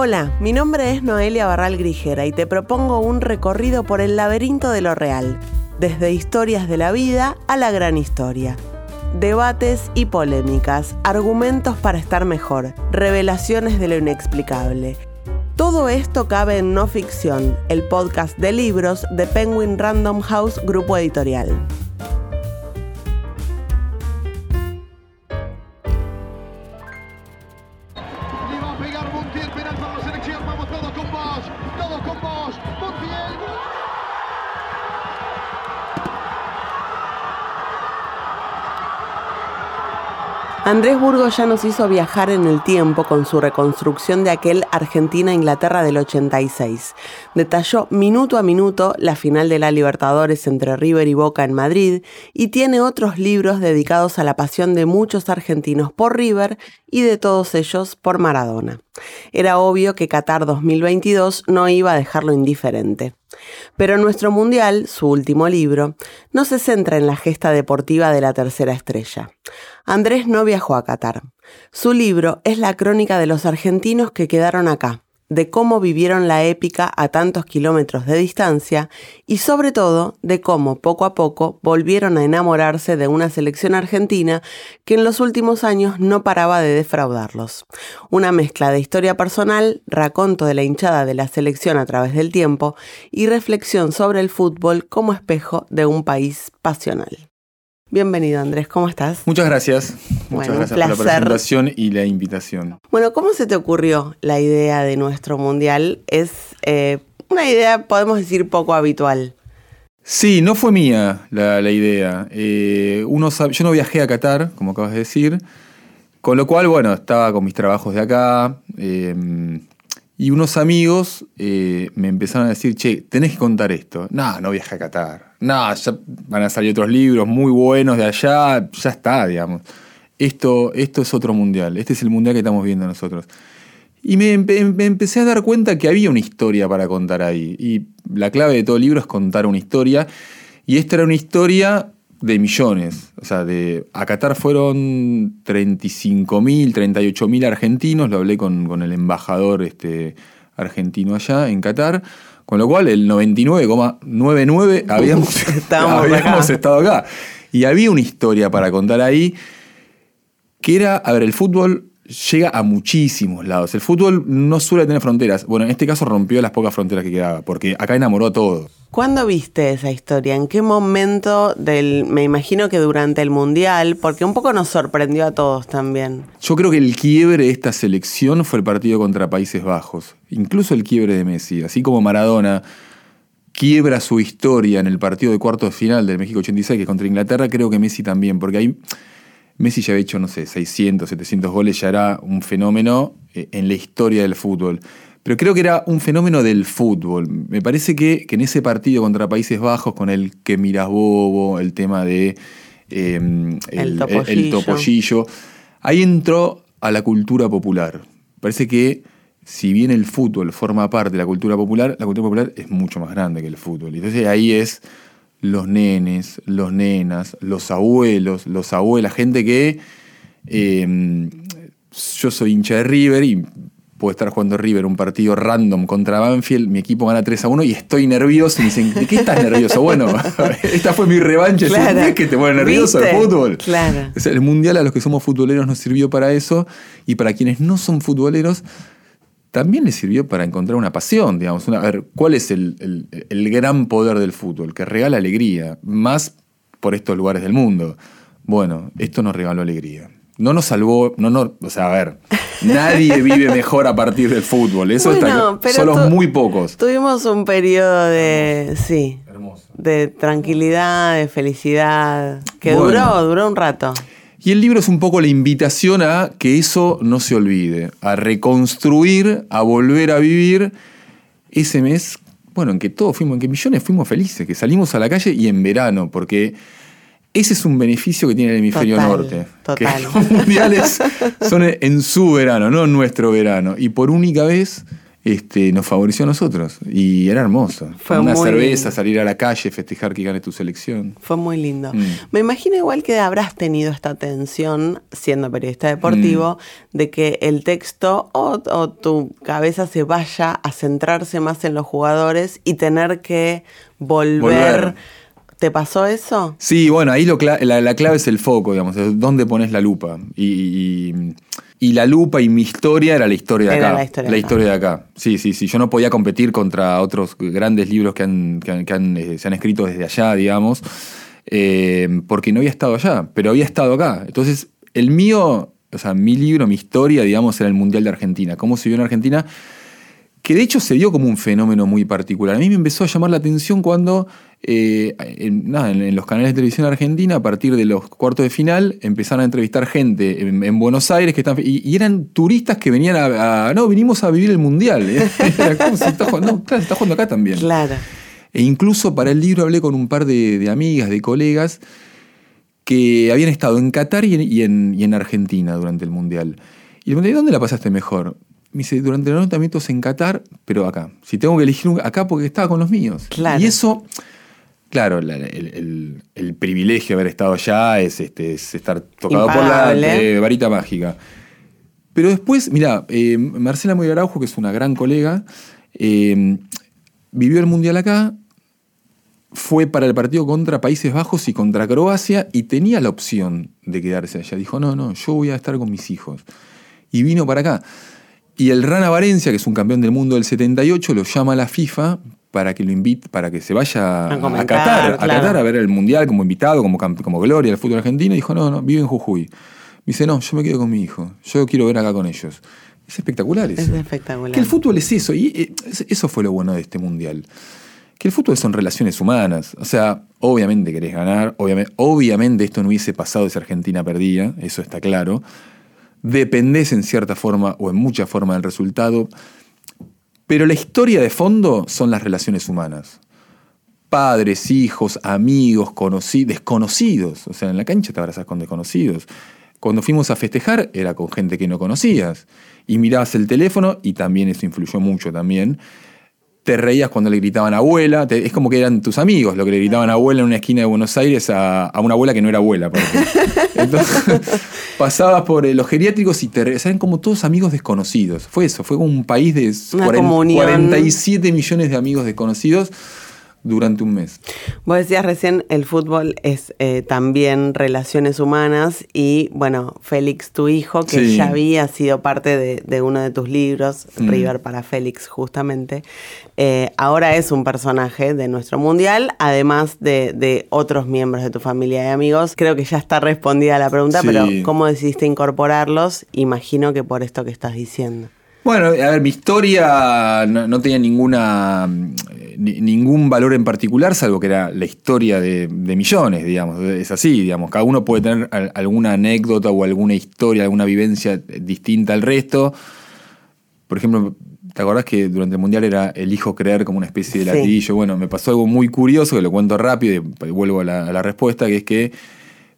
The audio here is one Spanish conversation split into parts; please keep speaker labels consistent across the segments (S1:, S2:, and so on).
S1: Hola, mi nombre es Noelia Barral Grijera y te propongo un recorrido por el laberinto de lo real, desde historias de la vida a la gran historia. Debates y polémicas, argumentos para estar mejor, revelaciones de lo inexplicable. Todo esto cabe en No Ficción, el podcast de libros de Penguin Random House Grupo Editorial. Andrés Burgos ya nos hizo viajar en el tiempo con su reconstrucción de aquel Argentina-Inglaterra del 86. Detalló minuto a minuto la final de la Libertadores entre River y Boca en Madrid y tiene otros libros dedicados a la pasión de muchos argentinos por River y de todos ellos por Maradona. Era obvio que Qatar 2022 no iba a dejarlo indiferente. Pero nuestro Mundial, su último libro, no se centra en la gesta deportiva de la tercera estrella. Andrés no viajó a Qatar. Su libro es la crónica de los argentinos que quedaron acá, de cómo vivieron la épica a tantos kilómetros de distancia y sobre todo de cómo poco a poco volvieron a enamorarse de una selección argentina que en los últimos años no paraba de defraudarlos. Una mezcla de historia personal, raconto de la hinchada de la selección a través del tiempo y reflexión sobre el fútbol como espejo de un país pasional. Bienvenido Andrés, ¿cómo estás?
S2: Muchas gracias. Muchas gracias por la presentación y la invitación.
S1: Bueno, ¿cómo se te ocurrió la idea de nuestro mundial? Es eh, una idea, podemos decir, poco habitual.
S2: Sí, no fue mía la, la idea. Eh, uno yo no viajé a Qatar, como acabas de decir, con lo cual, bueno, estaba con mis trabajos de acá eh, y unos amigos eh, me empezaron a decir, che, tenés que contar esto. No, no viajé a Qatar. No, ya van a salir otros libros muy buenos de allá, ya está, digamos. Esto, esto es otro mundial, este es el mundial que estamos viendo nosotros. Y me, me empecé a dar cuenta que había una historia para contar ahí. Y la clave de todo libro es contar una historia. Y esta era una historia de millones. O sea, de, a Qatar fueron 35.000, 38.000 argentinos. Lo hablé con, con el embajador este, argentino allá en Qatar. Con lo cual, el 99,99 habíamos, habíamos
S1: acá.
S2: estado acá. Y había una historia para contar ahí que era, a ver, el fútbol llega a muchísimos lados. El fútbol no suele tener fronteras. Bueno, en este caso rompió las pocas fronteras que quedaba, porque acá enamoró a todo.
S1: ¿Cuándo viste esa historia? ¿En qué momento del, me imagino que durante el mundial, porque un poco nos sorprendió a todos también?
S2: Yo creo que el quiebre de esta selección fue el partido contra Países Bajos. Incluso el quiebre de Messi. Así como Maradona quiebra su historia en el partido de cuartos de final del México 86, que es contra Inglaterra, creo que Messi también, porque ahí Messi ya había hecho, no sé, 600, 700 goles, ya era un fenómeno eh, en la historia del fútbol. Pero creo que era un fenómeno del fútbol. Me parece que, que en ese partido contra Países Bajos, con el que miras bobo, el tema de eh, el,
S1: topollillo.
S2: el topollillo, ahí entró a la cultura popular. Parece que si bien el fútbol forma parte de la cultura popular, la cultura popular es mucho más grande que el fútbol. Entonces ahí es los nenes, los nenas, los abuelos, los abuelas, gente que eh, yo soy hincha de River y puedo estar jugando River un partido random contra Banfield, mi equipo gana 3 a 1 y estoy nervioso y me dicen, ¿de qué estás nervioso? Bueno, esta fue mi revancha,
S1: Claro.
S2: ¿es que te pone nervioso
S1: ¿Viste?
S2: el fútbol?
S1: Claro.
S2: O sea, el mundial a los que somos futboleros nos sirvió para eso y para quienes no son futboleros también les sirvió para encontrar una pasión, digamos. Una- a ver, ¿cuál es el, el- el gran poder del fútbol? Que regala alegría, más por estos lugares del mundo. Bueno, esto nos regaló alegría. No nos salvó, no, no, o sea, a ver, nadie vive mejor a partir del fútbol. Eso
S1: Bueno,
S2: está,
S1: pero
S2: son los muy pocos.
S1: Tuvimos un periodo de, sí,
S2: Hermoso.
S1: de tranquilidad, de felicidad, que
S2: Bueno.
S1: duró, duró un rato.
S2: Y el libro es un poco la invitación a que eso no se olvide, a reconstruir, a volver a vivir ese mes, bueno, en que todos fuimos, en que millones fuimos felices, que salimos a la calle y en verano, porque ese es un beneficio que tiene el hemisferio
S1: Total,
S2: norte.
S1: total.
S2: Que los mundiales son en su verano, no en nuestro verano. Y por única vez este, nos favoreció a nosotros. Y era hermoso.
S1: Fue
S2: Una cerveza,
S1: lindo.
S2: salir a la calle, festejar que gane tu selección.
S1: Fue muy lindo.
S2: Mm.
S1: Me imagino igual que habrás tenido esta tensión, siendo periodista deportivo,
S2: Mm.
S1: de que el texto o, o tu cabeza se vaya a centrarse más en los jugadores y tener que volver.
S2: Volver.
S1: ¿Te pasó eso?
S2: Sí, bueno, ahí lo cla- la, la clave es el foco, digamos, es dónde pones la lupa. Y, y- y la lupa y mi historia era la historia de
S1: Era
S2: acá.
S1: la historia de acá.
S2: de acá. Sí, sí, sí. Yo no podía competir contra otros grandes libros que, han, que han- que han, eh, se han escrito desde allá, digamos, eh, porque no había estado allá, pero había estado acá. Entonces, el mío, o sea, mi libro, mi historia, digamos, era el Mundial de Argentina. Cómo se vio en Argentina que de hecho se dio como un fenómeno muy particular. A mí me empezó a llamar la atención cuando eh, en, nada, en- en los canales de televisión argentina, a partir de los cuartos de final, empezaron a entrevistar gente en, en Buenos Aires que están, y, y eran turistas que venían a, a- No, vinimos a vivir el Mundial. ¿eh? Era como, se está jugando, no, claro, se está jugando acá también.
S1: Claro.
S2: E incluso para el libro hablé con un par de, de amigas, de colegas, que habían estado en Qatar y en, y en- y en Argentina durante el Mundial. Y le pregunté, ¿dónde la pasaste mejor? Me dice, durante los 90 minutos en Qatar, pero acá. Si tengo que elegir un, acá porque estaba con los míos.
S1: Claro.
S2: Y eso, claro, la- el, el- el privilegio de haber estado allá es, este, es estar tocado por la eh, varita mágica. Pero después, mira, eh, Marcela Moya Araujo, que es una gran colega, eh, vivió el Mundial acá, fue para el partido contra Países Bajos y contra Croacia y tenía la opción de quedarse allá. Dijo, no, no, yo voy a estar con mis hijos. Y vino para acá. Y el Rana Valencia, que es un campeón del mundo del 78, lo llama a la FIFA para que lo invite, para que se vaya
S1: A
S2: a,
S1: comentar,
S2: Qatar, a
S1: claro.
S2: Qatar a ver el Mundial como invitado, como, como gloria del fútbol argentino. Y dijo, no, no, vive en Jujuy. Me dice, no, yo me quedo con mi hijo. Yo quiero ver acá con ellos. Es espectacular eso.
S1: Es espectacular.
S2: Que el fútbol es eso, y eh, es- eso fue lo bueno de este mundial. Que el fútbol son relaciones humanas. O sea, obviamente querés ganar, obviamente, obviamente esto no hubiese pasado si Argentina perdía, eso está claro. Dependés en cierta forma o en mucha forma del resultado. Pero la historia de fondo son las relaciones humanas. Padres, hijos, amigos, conoci- desconocidos. O sea, en la cancha te abrazás con desconocidos. Cuando fuimos a festejar era con gente que no conocías. Y mirabas el teléfono y también eso influyó mucho también. Te reías cuando le gritaban abuela. te- es como que eran tus amigos lo que le gritaban abuela en una esquina de Buenos Aires a, a una abuela que no era abuela. Entonces, pasabas por eh, los geriátricos y te eran como todos amigos desconocidos. Fue eso, fue como un país de
S1: Una
S2: 40
S1: comunión.
S2: 47 millones de amigos desconocidos durante un mes.
S1: Vos decías recién, el fútbol es eh, también relaciones humanas y, bueno, Félix, tu hijo, que
S2: Sí.
S1: ya había sido parte de, de uno de tus libros,
S2: Mm.
S1: River para Félix, justamente, eh, ahora es un personaje de nuestro mundial, además de, de otros miembros de tu familia y amigos. Creo que ya está respondida la pregunta,
S2: Sí.
S1: pero ¿cómo decidiste incorporarlos? Imagino que por esto que estás diciendo.
S2: Bueno, a ver, mi historia no, no tenía ninguna, mm, ni- ningún valor en particular, salvo que era la historia de, de millones, digamos. Es así, digamos. Cada uno puede tener al- alguna anécdota o alguna historia, alguna vivencia distinta al resto. Por ejemplo, ¿te acordás que durante el Mundial era elijo creer como una especie de
S1: Sí.
S2: latiguillo? Bueno, me pasó algo muy curioso, que lo cuento rápido y vuelvo a la, a la respuesta, que es que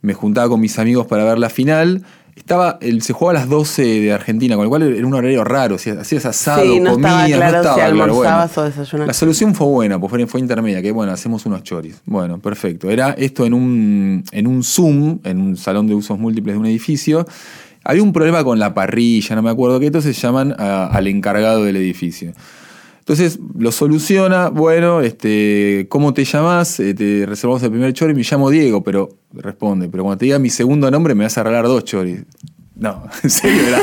S2: me juntaba con mis amigos para ver la final. Estaba, el, se jugaba a las 12 de Argentina, con lo cual era un horario raro. si Hacías asado,
S1: Sí, no
S2: comías,
S1: estaba claro
S2: no estaba
S1: si
S2: claro.
S1: o desayunabas.
S2: La solución fue buena, pues fue, fue intermedia, que bueno, hacemos unos choris. Bueno, perfecto. Era esto en un, en un Zoom, en un salón de usos múltiples de un edificio. Había un problema con la parrilla, no me acuerdo qué, entonces llaman a- al encargado del edificio. Entonces lo soluciona, bueno, este, ¿cómo te llamas? Eh, te reservamos el primer chori, me llamo Diego, pero responde, pero cuando te diga mi segundo nombre me vas a regalar dos choris. No, en serio, era.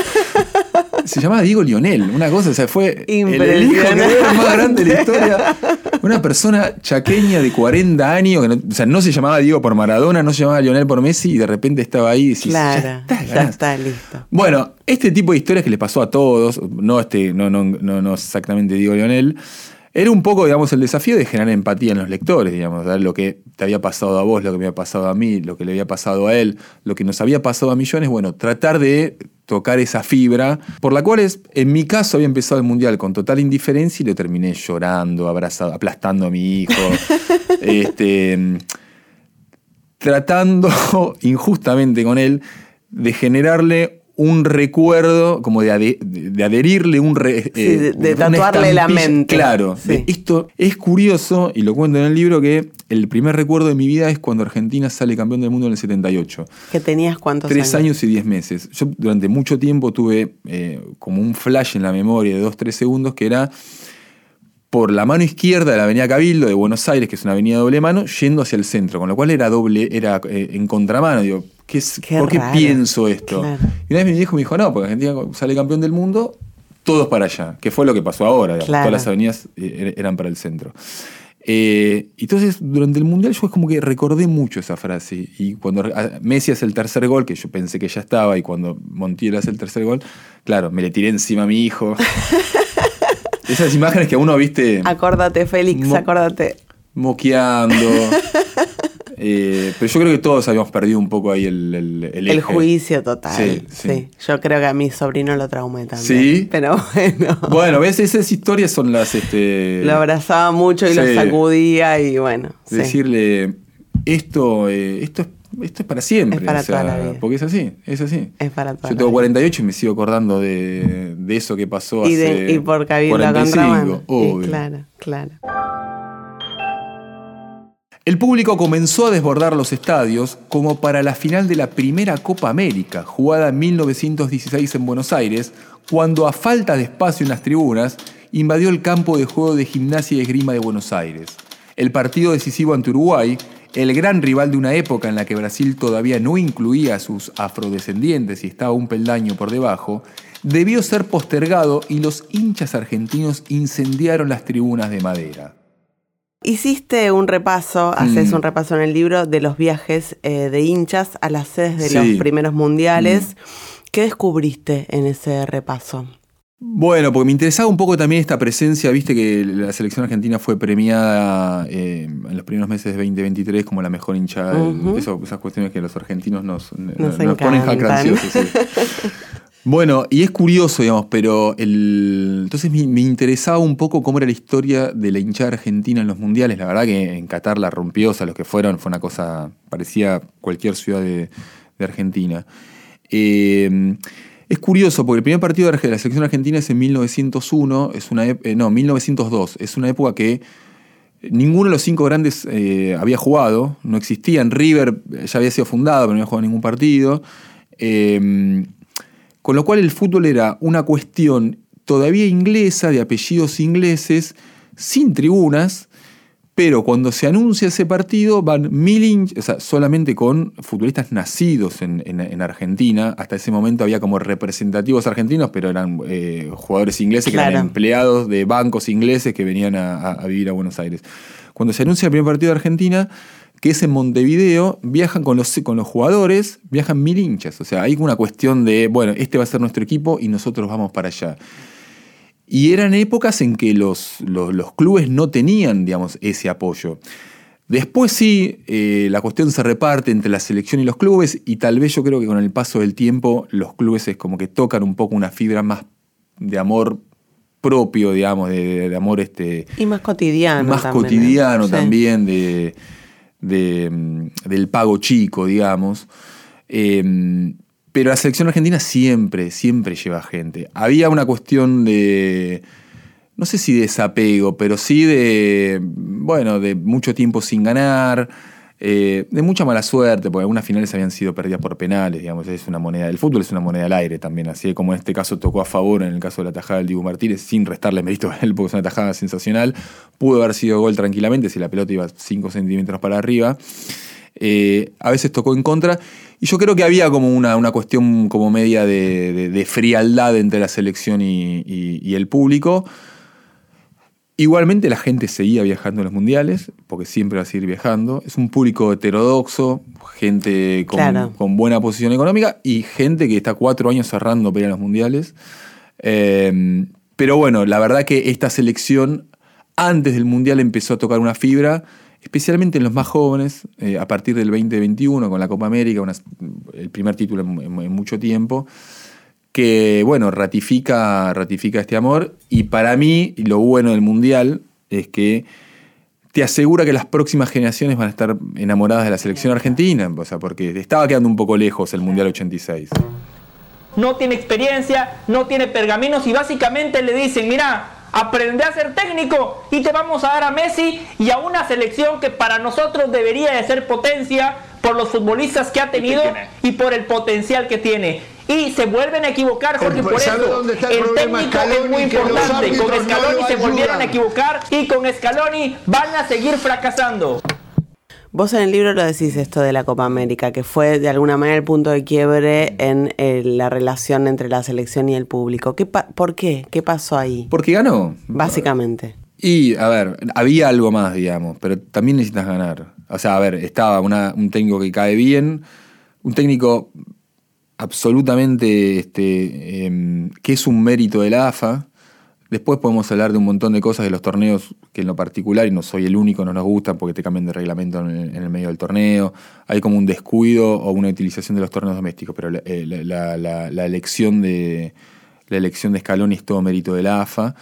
S2: Se llamaba Diego Lionel, una cosa, o sea, fue el, hijo que era más grande de la historia. Una persona chaqueña de 40 años, que no, o sea, no se llamaba Diego por Maradona, no se llamaba Lionel por Messi, y de repente estaba ahí y decís,
S1: Claro,
S2: ya está,
S1: ya
S2: ganás.
S1: está listo.
S2: Bueno, este tipo de historias que le pasó a todos, no, este, no, no, no, no exactamente Diego Lionel, era un poco, digamos, el desafío de generar empatía en los lectores, digamos, lo que te había pasado a vos, lo que me había pasado a mí, lo que le había pasado a él, lo que nos había pasado a millones, bueno, tratar de tocar esa fibra, por la cual es, en mi caso había empezado el mundial con total indiferencia y lo terminé llorando, abrazado, aplastando a mi hijo, este, tratando injustamente con él de generarle un recuerdo, como de, ade- de adherirle un... re-
S1: Sí, de- tatuarle la mente.
S2: Claro.
S1: Sí.
S2: de- esto es curioso, y lo cuento en el libro, que el primer recuerdo de mi vida es cuando Argentina sale campeón del mundo en el 78.
S1: ¿Que tenías cuántos
S2: Tres años y diez meses. Yo durante mucho tiempo tuve eh, como un flash en la memoria de dos, tres segundos que era por la mano izquierda de la avenida Cabildo de Buenos Aires, que es una avenida doble mano, yendo hacia el centro, con lo cual era doble, era eh, en contramano. Digo, ¿qué es-
S1: Qué
S2: ¿por qué
S1: raro.
S2: pienso esto?
S1: Claro.
S2: Y una vez mi viejo me dijo, no, porque Argentina sale campeón del mundo, todos para allá, que fue lo que pasó ahora,
S1: Claro.
S2: todas las avenidas eh, er- eran para el centro. Eh, entonces, durante el Mundial yo es como que recordé mucho esa frase. Y cuando Messi hace el tercer gol, que yo pensé que ya estaba, y cuando Montiel hace el tercer gol, claro, me le tiré encima a mi hijo. Esas imágenes que uno, viste,
S1: Acórdate, Félix, acórdate.
S2: moqueando. Eh, pero yo creo que todos habíamos perdido un poco ahí el, el, el
S1: juicio total.
S2: Sí,
S1: Sí,
S2: sí.
S1: Yo creo que a mi sobrino lo traumé también.
S2: ¿Sí?
S1: Pero bueno.
S2: Bueno, ves, esas historias son las. Este,
S1: Lo abrazaba mucho y lo sacudía y bueno.
S2: decirle esto, eh, esto, es, esto es para siempre.
S1: Es para
S2: o sea,
S1: toda la vida.
S2: Porque es así, es así.
S1: Es para toda
S2: Yo tengo
S1: vida.
S2: 48 y me sigo acordando de, de eso que pasó
S1: Y,
S2: hace
S1: de, y por cabildo
S2: 45,
S1: contramano. Sí,
S2: obvio.
S1: claro, claro.
S2: El público comenzó a desbordar los estadios como para la final de la primera Copa América, jugada en 1916 en Buenos Aires, cuando a falta de espacio en las tribunas, invadió el campo de juego de gimnasia y esgrima de Buenos Aires. El partido decisivo ante Uruguay, el gran rival de una época en la que Brasil todavía no incluía a sus afrodescendientes y estaba un peldaño por debajo, debió ser postergado y los hinchas argentinos incendiaron las tribunas de madera.
S1: Hiciste un repaso, haces
S2: Mm.
S1: un repaso en el libro de los viajes eh, de hinchas a las sedes de
S2: Sí.
S1: los primeros mundiales.
S2: Mm.
S1: ¿Qué descubriste en ese repaso?
S2: Bueno, porque me interesaba un poco también esta presencia, viste que la selección argentina fue premiada eh, en los primeros meses de 2023 como la mejor hinchada. eso, esas cuestiones que los argentinos nos,
S1: Nos
S2: ponen
S1: encantan.
S2: jactanciosos. sí. bueno, y es curioso, digamos, pero el, entonces me, interesaba un poco cómo era la historia de la hinchada argentina en los mundiales. La verdad que en Qatar la rompió, o sea, los que fueron fue una cosa, parecía cualquier ciudad de, Argentina. Eh, es curioso porque el primer partido de la selección argentina es en 1901, es una eh, no, 1902, es una época que ninguno de los cinco grandes eh, había jugado, no existían, River ya había sido fundado, pero no había jugado ningún partido, Eh, con lo cual el fútbol era una cuestión todavía inglesa, de apellidos ingleses, sin tribunas, pero cuando se anuncia ese partido van mil hinchas, o sea, solamente con futbolistas nacidos en, en- en Argentina. Hasta ese momento había como representativos argentinos, pero eran eh, jugadores ingleses que eran empleados de bancos ingleses que venían a, a- a vivir a Buenos Aires. Cuando se anuncia el primer partido de Argentina, que es en Montevideo, viajan con los, con los jugadores, viajan mil hinchas. O sea, hay una cuestión de, bueno, este va a ser nuestro equipo y nosotros vamos para allá. Y eran épocas en que los, los- los clubes no tenían, digamos, ese apoyo. Después sí, eh, la cuestión se reparte entre la selección y los clubes y tal vez yo creo que con el paso del tiempo los clubes es como que tocan un poco una fibra más de amor propio, digamos, de, de amor este,
S1: Y más cotidiano.
S2: más
S1: también, ¿no?
S2: cotidiano
S1: Sí.
S2: también de, de, mm, del pago chico, digamos. Eh, pero la selección argentina siempre, siempre lleva gente. Había una cuestión de, no sé si de desapego, pero sí de, bueno, de mucho tiempo sin ganar, eh, de mucha mala suerte, porque algunas finales habían sido perdidas por penales, digamos, es una moneda, el fútbol es una moneda al aire también, así como en este caso tocó a favor en el caso de la tajada del Dibu Martínez, sin restarle mérito a él, porque es una tajada sensacional, pudo haber sido gol tranquilamente si la pelota iba 5 centímetros para arriba. Eh, a veces tocó en contra. Y yo creo que había como una, una cuestión como media de, frialdad entre la selección y el público. Igualmente la gente seguía viajando a los mundiales, porque siempre va a seguir viajando. Es un público heterodoxo, gente con,
S1: Claro.
S2: con buena posición económica y gente que está cuatro años cerrando para ir a los mundiales. Eh, pero bueno, la verdad que esta selección antes del mundial empezó a tocar una fibra, especialmente en los más jóvenes, eh, a partir del 2021 con la Copa América, una- el primer título en, en- en mucho tiempo que bueno, ratifica, ratifica este amor. Y para mí, lo bueno del Mundial es que te asegura que las próximas generaciones van a estar enamoradas de la selección argentina, o sea, porque estaba quedando un poco lejos el Mundial 86.
S3: no tiene experiencia, no tiene pergaminos y básicamente le dicen, mira, aprende a ser técnico y te vamos a dar a Messi y a una selección que para nosotros debería de ser potencia por los futbolistas que ha tenido y por el potencial que tiene. Y se vuelven a equivocar, Jorge, por eso el, técnico es muy importante. Con Scaloni se volvieron a equivocar y con Scaloni van a seguir fracasando.
S1: Vos en el libro lo decís esto de la Copa América, que fue de alguna manera el punto de quiebre en eh, la relación entre la selección y el público. ¿Qué ¿Por qué? ¿Qué pasó ahí?
S2: Porque ganó.
S1: Básicamente.
S2: Y, a ver, había algo más, digamos, pero también necesitas ganar. O sea, a ver, estaba un técnico que cae bien, un técnico absolutamente, este, em, que es un mérito de la AFA, Después podemos hablar de un montón de cosas de los torneos que en lo particular, y no soy el único, no nos gustan porque te cambian de reglamento en el, medio del torneo. Hay como un descuido o una utilización de los torneos domésticos, pero la, eh, elección de la elección de Scaloni es todo mérito de la AFA,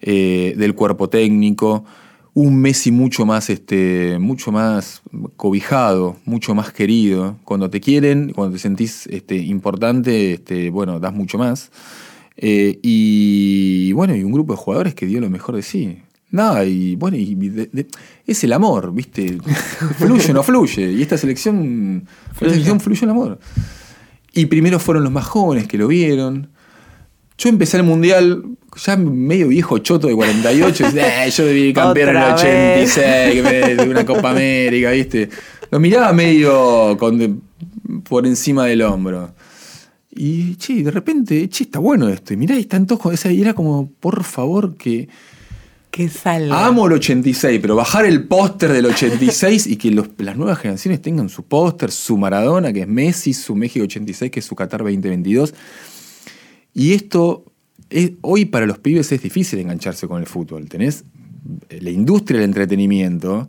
S2: eh, del cuerpo técnico. Un Messi mucho más, este, mucho más cobijado, mucho más querido. Cuando te quieren, cuando te sentís este, importante, este, bueno, das mucho más. Eh, y bueno, y un grupo de jugadores que dio lo mejor de sí. Nada, y bueno, y es el amor, ¿viste? fluye o no fluye. Y esta selección, fluye. selección fluye el amor. Y primero fueron los más jóvenes que lo vieron. Yo empecé el mundial ya medio viejo choto de 48. y, eh, yo debí campeón en el 86, de una Copa América, ¿viste? Lo miraba medio con, por encima del hombro. Y, che, de repente, che, está bueno esto. Y mirá, y están todos con esa. Y era como, por favor, que.
S1: Que salga.
S2: Amo el 86, pero bajar el póster del 86 y que las nuevas generaciones tengan su póster, su Maradona, que es Messi, su México 86, que es su Qatar 2022. Y esto, hoy para los pibes es difícil engancharse con el fútbol. Tenés la industria del entretenimiento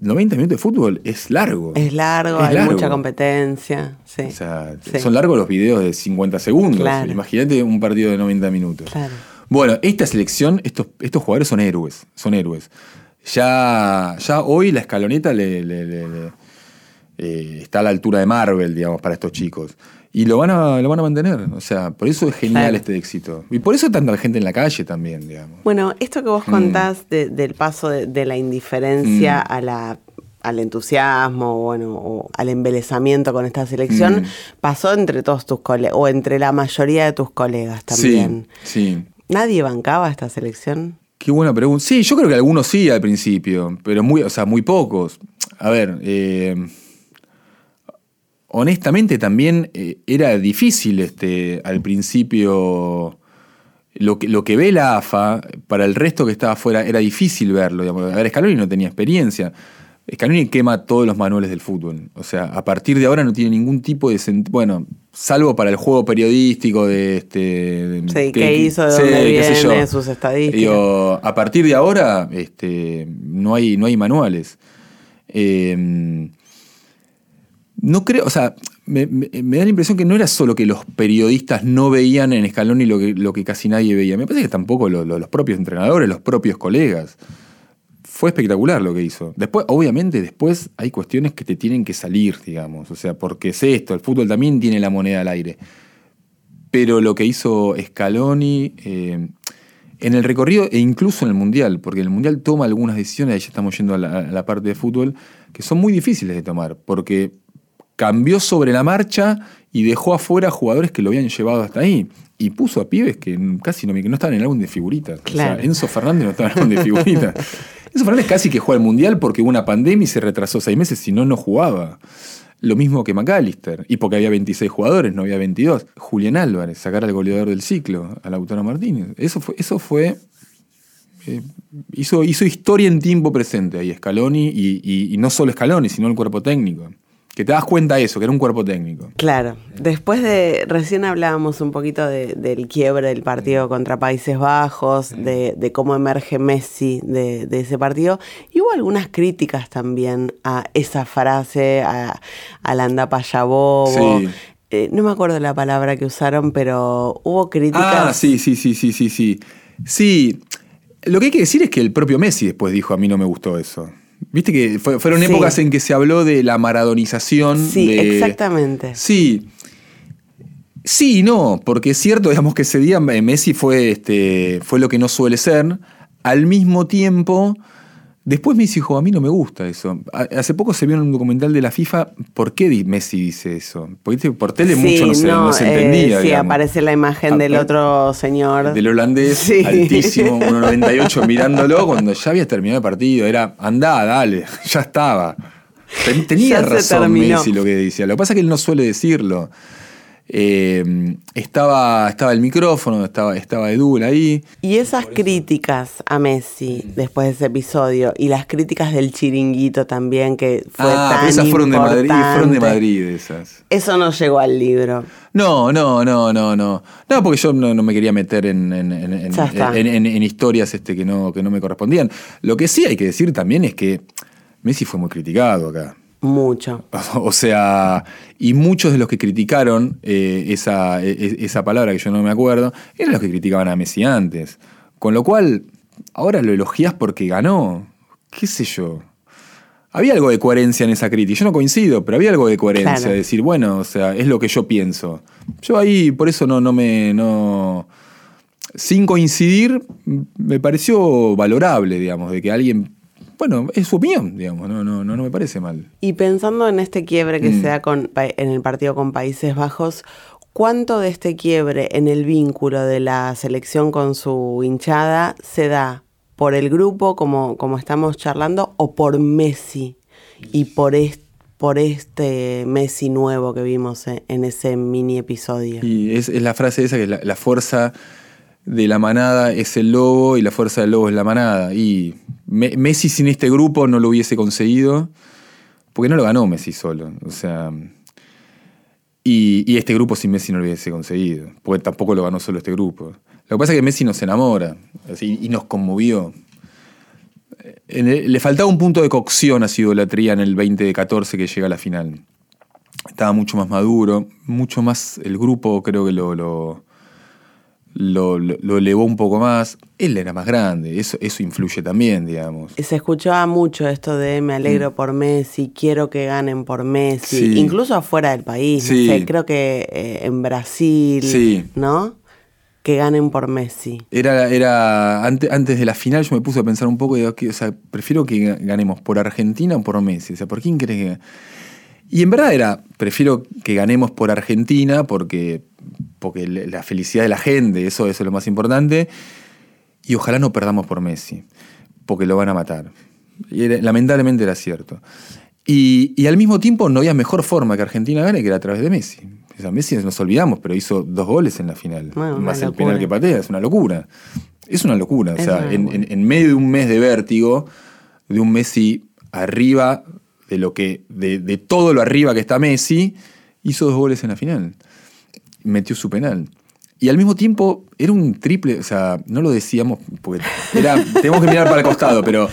S2: 90 minutos de fútbol es largo.
S1: Es largo, hay mucha competencia.
S2: O sea, son largos los videos de 50 segundos. Imagínate un partido de 90 minutos. Bueno, esta selección, estos, estos jugadores son héroes. Son héroes. Ya, ya hoy la escaloneta le, eh, está a la altura de Marvel, digamos, para estos chicos. Y lo van a, lo van a mantener. O sea, por eso es genial este éxito. Y por eso tanta gente en la calle también, digamos.
S1: Bueno, esto que vos mm. contás del paso de, la indiferencia mm. a la al entusiasmo bueno, o al embelezamiento con esta selección, mm. pasó entre todos tus colegas, o entre la mayoría de tus colegas también.
S2: Sí, sí.
S1: ¿Nadie bancaba esta selección?
S2: Qué buena pregunta. Sí, yo creo que algunos sí al principio, pero muy, o sea, muy pocos. A ver, eh, honestamente también eh, era difícil este, al principio. Lo que, lo que ve la AFA, para el resto que estaba afuera, era difícil verlo. A ver, Scaloni no tenía experiencia. Scaloni quema todos los manuales del fútbol. O sea, a partir de ahora no tiene ningún tipo de sentido. Bueno, salvo para el juego periodístico de este.
S1: Sí, que, hizo, de dónde viene, sus estadísticas.
S2: a partir de ahora, este, no hay, no hay manuales. Eh, no creo, o sea, me, da la impresión que no era solo que los periodistas no veían en Scaloni lo que, lo que casi nadie veía. Me parece que tampoco los propios entrenadores, los propios colegas. Fue espectacular lo que hizo. Después, obviamente, después hay cuestiones que te tienen que salir, digamos. O sea, porque es esto, el fútbol también tiene la moneda al aire. Pero lo que hizo Scaloni eh, en el recorrido e incluso en el Mundial, porque el Mundial toma algunas decisiones, ahí ya estamos yendo a la, a la parte de fútbol, que son muy difíciles de tomar, porque cambió sobre la marcha y dejó afuera jugadores que lo habían llevado hasta ahí. Y puso a pibes que casi no, no estaban en el álbum de figuritas. O sea, Enzo Fernández no estaba en el álbum de figuritas. Enzo Fernández casi que juega el Mundial porque hubo una pandemia y se retrasó seis meses, si no, no jugaba. Lo mismo que McAllister. Y porque había 26 jugadores, no había 22. Julián Álvarez, sacar al goleador del ciclo, al Lautaro Martínez. Eso fue... Eso fue eh, hizo, hizo historia en tiempo presente ahí Scaloni y, y no solo Scaloni, sino el cuerpo técnico. Que te das cuenta de eso, que era un cuerpo técnico.
S1: Claro. Después de. Recién hablábamos un poquito del quiebre del partido contra Países Bajos, de, cómo emerge Messi de, ese partido. Y hubo algunas críticas también a esa frase, a, la andapa Sí. Eh, no me acuerdo la palabra que usaron, pero hubo críticas.
S2: Ah, sí, sí, sí, sí, sí, sí. Sí. Lo que hay que decir es que el propio Messi después dijo: A mí no me gustó eso. Viste que fueron épocas en que se habló de la maradonización.
S1: Sí, exactamente.
S2: Sí. Sí y no, porque es cierto, digamos que ese día eh, Messi fue, este, fue lo que no suele ser. Al mismo tiempo, después Messi dijo, a mí no me gusta eso. Hace poco se vio en un documental de la FIFA por qué Messi dice eso. Porque por tele mucho no se, no se
S1: eh,
S2: entendía.
S1: sí,
S2: digamos.
S1: aparece la imagen del
S2: Apa-
S1: otro señor.
S2: Del holandés,
S1: Sí.
S2: altísimo, 1.98, mirándolo cuando ya había terminado el partido. Era, andá, dale, ya estaba. Ten- tenía
S1: Ya
S2: razón. Messi lo que decía. Lo que pasa es que él no suele decirlo. Eh, estaba, estaba el micrófono, estaba, estaba Edul ahí.
S1: Y esas críticas a Messi después de ese episodio y las críticas del chiringuito también que fue
S2: ah,
S1: tan
S2: pero esas fueron de Madrid, fueron de. Madrid esas.
S1: Eso no llegó al libro.
S2: No, no, no, no, no. No, porque yo no, no me quería meter en, en- en- en historias este, que, no, que no me correspondían. Lo que sí hay que decir también es que Messi fue muy criticado acá.
S1: Mucho.
S2: O sea, y muchos de los que criticaron eh, esa, e- esa palabra que yo no me acuerdo, eran los que criticaban a Messi antes. Con lo cual, ahora lo elogias porque ganó. ¿Qué sé yo? Había algo de coherencia en esa crítica. Yo no coincido, pero había algo de coherencia.
S1: Claro.
S2: Decir, bueno, o sea, es lo que yo pienso. Yo ahí, por eso no, no me. No, sin coincidir, me pareció valorable, digamos, de que alguien. Bueno, es su opinión, digamos, no, no, no, no me parece mal.
S1: Y pensando en este quiebre que
S2: Mm.
S1: se da con, en el partido con Países Bajos, ¿cuánto de este quiebre en el vínculo de la selección con su hinchada se da por el grupo, como, como estamos charlando, o por Messi? Y por, est- por este Messi nuevo que vimos en, en ese mini episodio.
S2: Y es, es la frase esa que la, la fuerza de la manada es el lobo y la fuerza del lobo es la manada. Y Me- Messi sin este grupo no lo hubiese conseguido, porque no lo ganó Messi solo. O sea, y, y este grupo sin Messi no lo hubiese conseguido, porque tampoco lo ganó solo este grupo. Lo que pasa es que Messi nos enamora y nos conmovió. Le faltaba un punto de cocción a su idolatría en el 2014 que llega a la final. Estaba mucho más maduro, mucho más. El grupo creo que lo, lo, lo, lo- lo elevó un poco más. Él era más grande, eso, eso influye también, digamos.
S1: Se escuchaba mucho esto de me alegro por Messi, quiero que ganen por Messi,
S2: Mm. Sí.
S1: incluso afuera del país,
S2: Sí.
S1: no sé, creo que eh, en Brasil,
S2: Sí.
S1: ¿no? Que ganen por Messi.
S2: Era, era antes, antes de la final yo me puse a pensar un poco digo, que, o sea, prefiero que ganemos por Argentina o por Messi. O sea, ¿por quién crees que Y en verdad era, prefiero que ganemos por Argentina porque, porque la felicidad de la gente, eso, eso es lo más importante. Y ojalá no perdamos por Messi, porque lo van a matar. Y era- lamentablemente era cierto. Y, y al mismo tiempo no había mejor forma que Argentina gane que era a través de Messi. O sea, Messi nos olvidamos, pero hizo dos goles en la final.
S1: Bueno,
S2: más el penal que patea, es una locura. Es una locura.
S1: Es
S2: o sea, en medio de un mes de vértigo, de un Messi arriba de lo que. de, de todo lo arriba que está Messi, hizo dos goles en la final. Metió su penal. Y al mismo tiempo era un triple, o sea, no lo decíamos porque era, tenemos que mirar para el costado, pero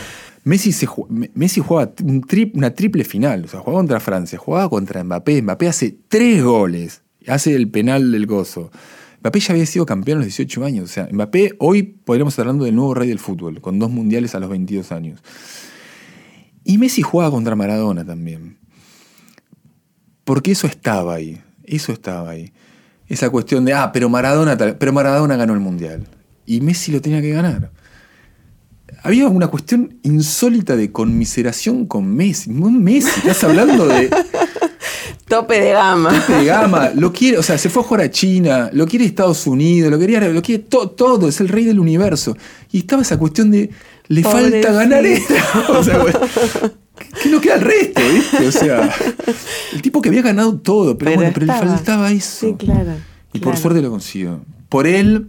S2: Messi, se, Messi jugaba un tri- una triple final, o sea, jugaba contra Francia, jugaba contra Mbappé, Mbappé hace tres goles, hace el penal del gozo. Mbappé ya había sido campeón a los 18 años, o sea, Mbappé hoy podríamos estar hablando del nuevo rey del fútbol, con dos mundiales a los 22 años. Y Messi jugaba contra Maradona también. Porque eso estaba ahí. Eso estaba ahí. Esa cuestión de, ah, pero Maradona, pero Maradona ganó el Mundial. Y Messi lo tenía que ganar. Había una cuestión insólita de conmiseración con Messi. Messi, estás hablando de,
S1: Tope de gama.
S2: de gama. Lo quiere, o sea, se fue a jugar a China, lo quiere Estados Unidos, lo quería, lo quiere to- todo, es el rey del universo. Y estaba esa cuestión de, le falta ganar esto. O sea, bueno, ¿qué, no queda el resto, viste? O sea, el tipo que había ganado todo, pero,
S1: Pero
S2: bueno, pero le faltaba eso.
S1: Sí, claro.
S2: Y por suerte lo consiguió. Por él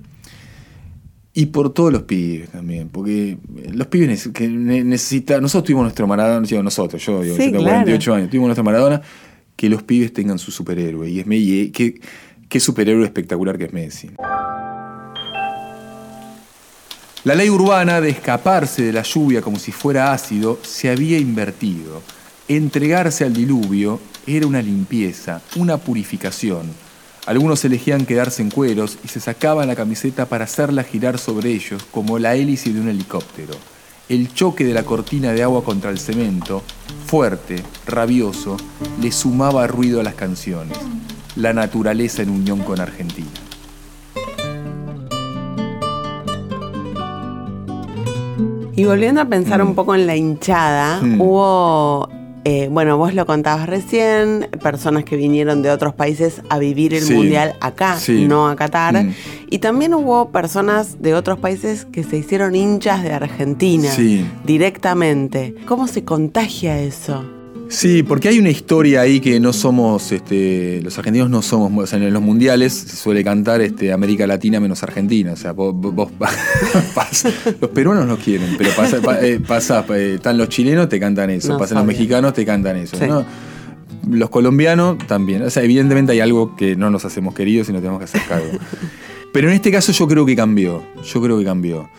S2: y por todos los pibes también. Porque los pibes que ne- necesitan. Nosotros tuvimos nuestro Maradona, digo, nosotros, yo, digo,
S1: Sí,
S2: yo tengo
S1: claro.
S2: 48 años, tuvimos nuestro Maradona. Que los pibes tengan su superhéroe. Y es Messi. Qué, qué superhéroe espectacular que es Messi. La ley urbana de escaparse de la lluvia como si fuera ácido se había invertido. Entregarse al diluvio era una limpieza, una purificación. Algunos elegían quedarse en cueros y se sacaban la camiseta para hacerla girar sobre ellos como la hélice de un helicóptero. El choque de la cortina de agua contra el cemento, fuerte, rabioso, le sumaba ruido a las canciones. la naturaleza en unión con Argentina.
S1: Y volviendo a pensar
S2: Mm.
S1: un poco en la hinchada,
S2: Mm.
S1: hubo, eh, bueno, vos lo contabas recién, personas que vinieron de otros países a vivir el
S2: Sí.
S1: mundial acá,
S2: Sí.
S1: no a Qatar.
S2: Mm.
S1: Y también hubo personas de otros países que se hicieron hinchas de Argentina
S2: Sí.
S1: directamente. ¿Cómo se contagia eso?
S2: Sí, porque hay una historia ahí que no somos, este, los argentinos no somos, o sea, en los mundiales se suele cantar este, América Latina menos Argentina, o sea, vos, vos- los peruanos no quieren, pero pasa, pa- eh, pasa, eh, están los chilenos, te cantan eso,
S1: No
S2: pasan los mexicanos, te cantan eso,
S1: Sí.
S2: ¿no? Los colombianos también, o sea, evidentemente hay algo que no nos hacemos queridos y nos tenemos que hacer cargo. Pero en este caso yo creo que cambió, yo creo que cambió.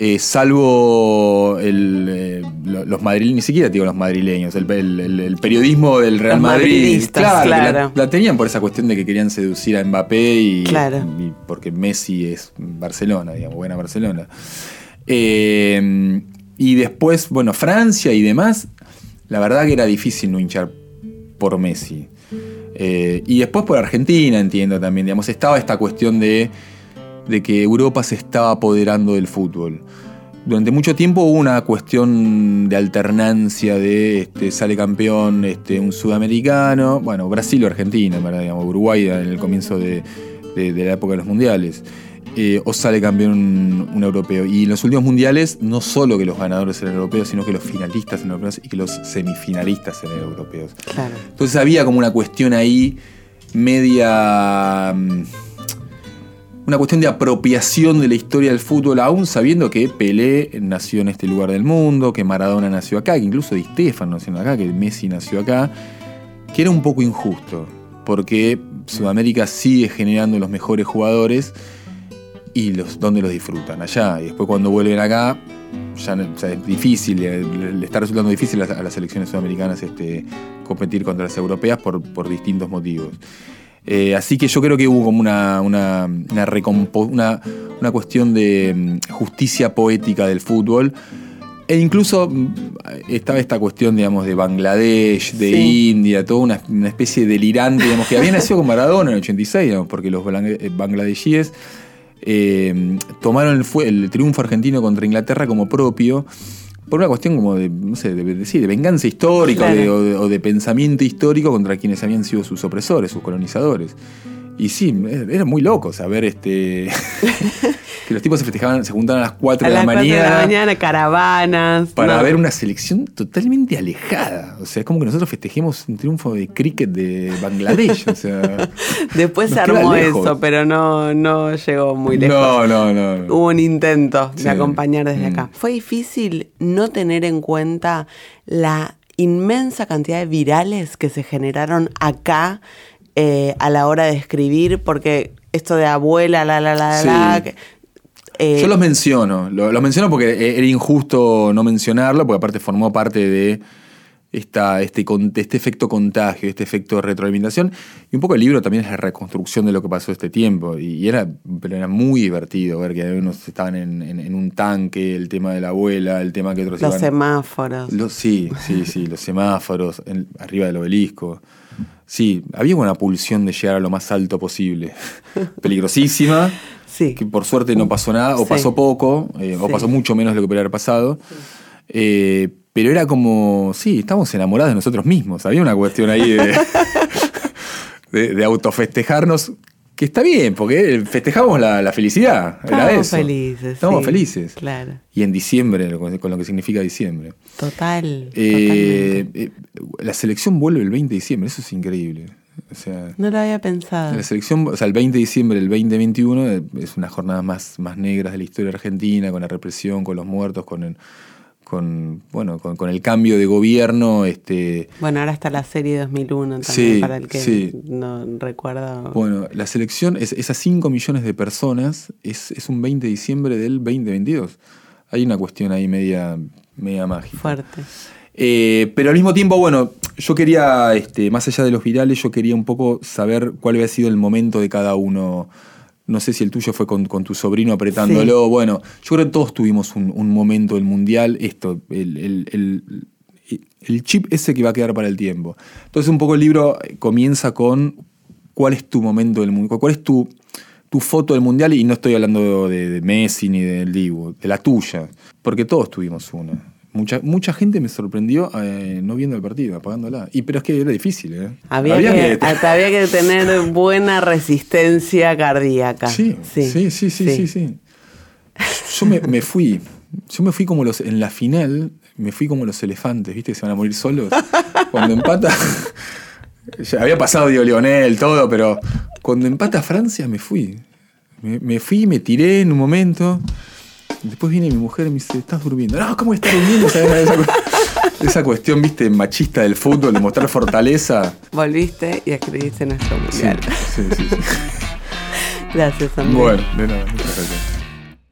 S2: Eh, salvo el, eh, lo- los madrileños, ni siquiera digo los madrileños, el, el- el- el periodismo del Real
S1: Los
S2: Madrid. claro, la-
S1: claro.
S2: La, tenían por esa cuestión de que querían seducir a Mbappé y,
S1: Claro.
S2: y porque Messi es Barcelona, digamos, buena Barcelona. Eh, y después, bueno, Francia y demás, la verdad que era difícil no hinchar por Messi. Y después por Argentina, entiendo también, digamos, estaba esta cuestión de, de que Europa se estaba apoderando del fútbol. Durante mucho tiempo hubo una cuestión de alternancia de este, sale campeón este, un sudamericano, bueno, Brasil o Argentina, digamos, Uruguay en el comienzo de, de- de la época de los mundiales. Eh, o sale campeón un, un europeo. Y en los últimos mundiales, no solo que los ganadores eran europeos, sino que los finalistas eran europeos y que los semifinalistas eran europeos.
S1: Claro.
S2: Entonces había como una cuestión ahí media... mm, Una cuestión de apropiación de la historia del fútbol, aún sabiendo que Pelé nació en este lugar del mundo, que Maradona nació acá, que incluso Di Stefano nació acá, que Messi nació acá, que era un poco injusto, porque Sudamérica sigue generando los mejores jugadores y los, ¿dónde los disfrutan? Allá. Y después cuando vuelven acá, ya es difícil, le, le está resultando difícil a, a las selecciones sudamericanas este, competir contra las europeas por, por distintos motivos. Eh, así que yo creo que hubo como una, una, una, recompo- una- una cuestión de mm, justicia poética del fútbol. E incluso mm, estaba esta cuestión, digamos, de Bangladesh, de
S1: Sí.
S2: India, toda una, una especie delirante, digamos, que había nacido con Maradona en el 86, digamos, porque los eh, bangladesíes eh, tomaron el, el triunfo argentino contra Inglaterra como propio por una cuestión como de, no sé, de, de- sí, de venganza histórica
S1: Claro.
S2: de- o, de, o de pensamiento histórico contra quienes habían sido sus opresores, sus colonizadores. Y sí, era muy loco saber este, que los tipos se festejaban, se juntaban a las 4
S1: A
S2: de la
S1: las 4 de
S2: mañana
S1: la mañana, caravanas.
S2: para
S1: no.
S2: ver una selección totalmente alejada. O sea, es como que nosotros festejemos un triunfo de cricket de Bangladesh. O sea,
S1: Después se armó eso, pero no, no llegó muy lejos.
S2: no, no, no. no.
S1: Hubo un intento de acompañar desde
S2: Mm.
S1: acá. Fue difícil no tener en cuenta la inmensa cantidad de virales que se generaron acá eh, a la hora de escribir, porque esto de abuela, la, la, la,
S2: Sí.
S1: la, eh,
S2: Yo los menciono, lo- los menciono porque era injusto no mencionarlo, porque aparte formó parte de esta, este, este efecto contagio, este efecto de retroalimentación. Y un poco el libro también es la reconstrucción de lo que pasó este tiempo. Y, y era, pero era muy divertido ver que unos estaban en, en- en un tanque, el tema de la abuela, el tema que otros
S1: los
S2: iban-
S1: semáforos.
S2: Los- sí, sí, sí, los semáforos, en- arriba del obelisco. Sí, había una pulsión de llegar a lo más alto posible. Peligrosísima,
S1: Sí.
S2: que por suerte no pasó nada, o
S1: Sí.
S2: pasó poco, eh, o pasó mucho menos de lo que podría haber pasado. Eh, pero era como, sí, estamos enamorados de nosotros mismos. Había una cuestión ahí de, de, de autofestejarnos, que está bien, porque festejamos la, la felicidad. era eso.
S1: felices.
S2: Estamos
S1: sí,
S2: felices.
S1: Claro.
S2: Y en diciembre, con lo que significa diciembre.
S1: Total.
S2: Eh, eh, la selección vuelve el 20 de diciembre, eso es increíble. O sea,
S1: No lo había pensado.
S2: la selección, o sea, el 20 de diciembre del 2021 eh, es una jornada más, más negras de la historia argentina, con la represión, con los muertos, con el, con, bueno, con, con el cambio de gobierno. Este,
S1: Bueno, ahora está la serie 2001 también,
S2: Sí,
S1: para el que
S2: sí.
S1: no recuerda.
S2: bueno, la selección, es, esas 5 millones de personas, es, es un 20 de diciembre del 2022. Hay una cuestión ahí media, media mágica.
S1: Fuerte.
S2: Eh, pero al mismo tiempo, bueno, yo quería, este, más allá de los virales, yo quería un poco saber cuál había sido el momento de cada uno. No sé si el tuyo fue con, con tu sobrino apretándolo. Bueno, yo creo que todos tuvimos un, un momento del mundial, esto, el, el- el- el chip ese que va a quedar para el tiempo. Entonces, un poco el libro comienza con cuál es tu momento del mundo, cuál es tu, tu foto del mundial, y no estoy hablando de, de Messi ni del Dibu, de la tuya, porque todos tuvimos una. Mucha, mucha gente me sorprendió eh, no viendo el partido, apagándola. Y, pero es que era difícil, ¿eh?
S1: Había, que, hasta había que tener buena resistencia cardíaca.
S2: Sí, sí, sí, sí, sí, sí. Yo me, me fui, yo me fui como los, en la final, me fui como los elefantes, ¿viste? Se van a morir solos. Cuando empata, ya había pasado Diego Leonel, todo, pero cuando empata Francia me fui. Me, me fui, me tiré en un momento. Después viene mi mujer y me dice, ¿estás durmiendo? No, ¿cómo estás durmiendo? Esa, esa, cuestión, viste, machista del fútbol, de mostrar fortaleza.
S1: Volviste y escribiste nuestro mundial.
S2: Sí, sí, sí.
S1: Gracias, Andrés.
S2: Bueno, de nada, muchas gracias.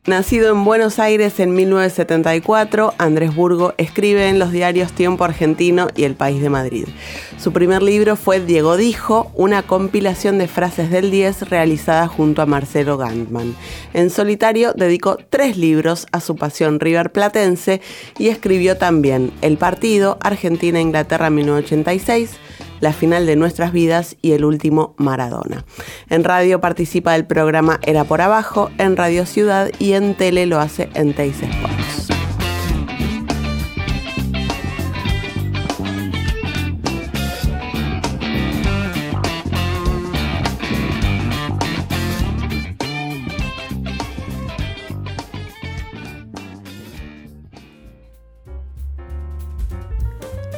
S1: Nacido en Buenos Aires en 1974, Andrés Burgo escribe en los diarios Tiempo Argentino y El País de Madrid. Su primer libro fue Diego Dijo, una compilación de frases del 10 realizada junto a Marcelo Gantman. En solitario dedicó tres libros a su pasión riverplatense y escribió también El Partido, Argentina-Inglaterra 1986, la final de nuestras vidas y el último Maradona. En radio participa del programa Era por Abajo, en Radio Ciudad y en tele lo hace en Teis.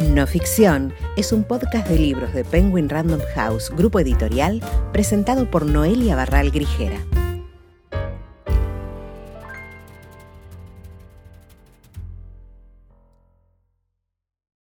S4: No Ficción es un podcast de libros de Penguin Random House, grupo editorial, presentado por Noelia Barral Grijera.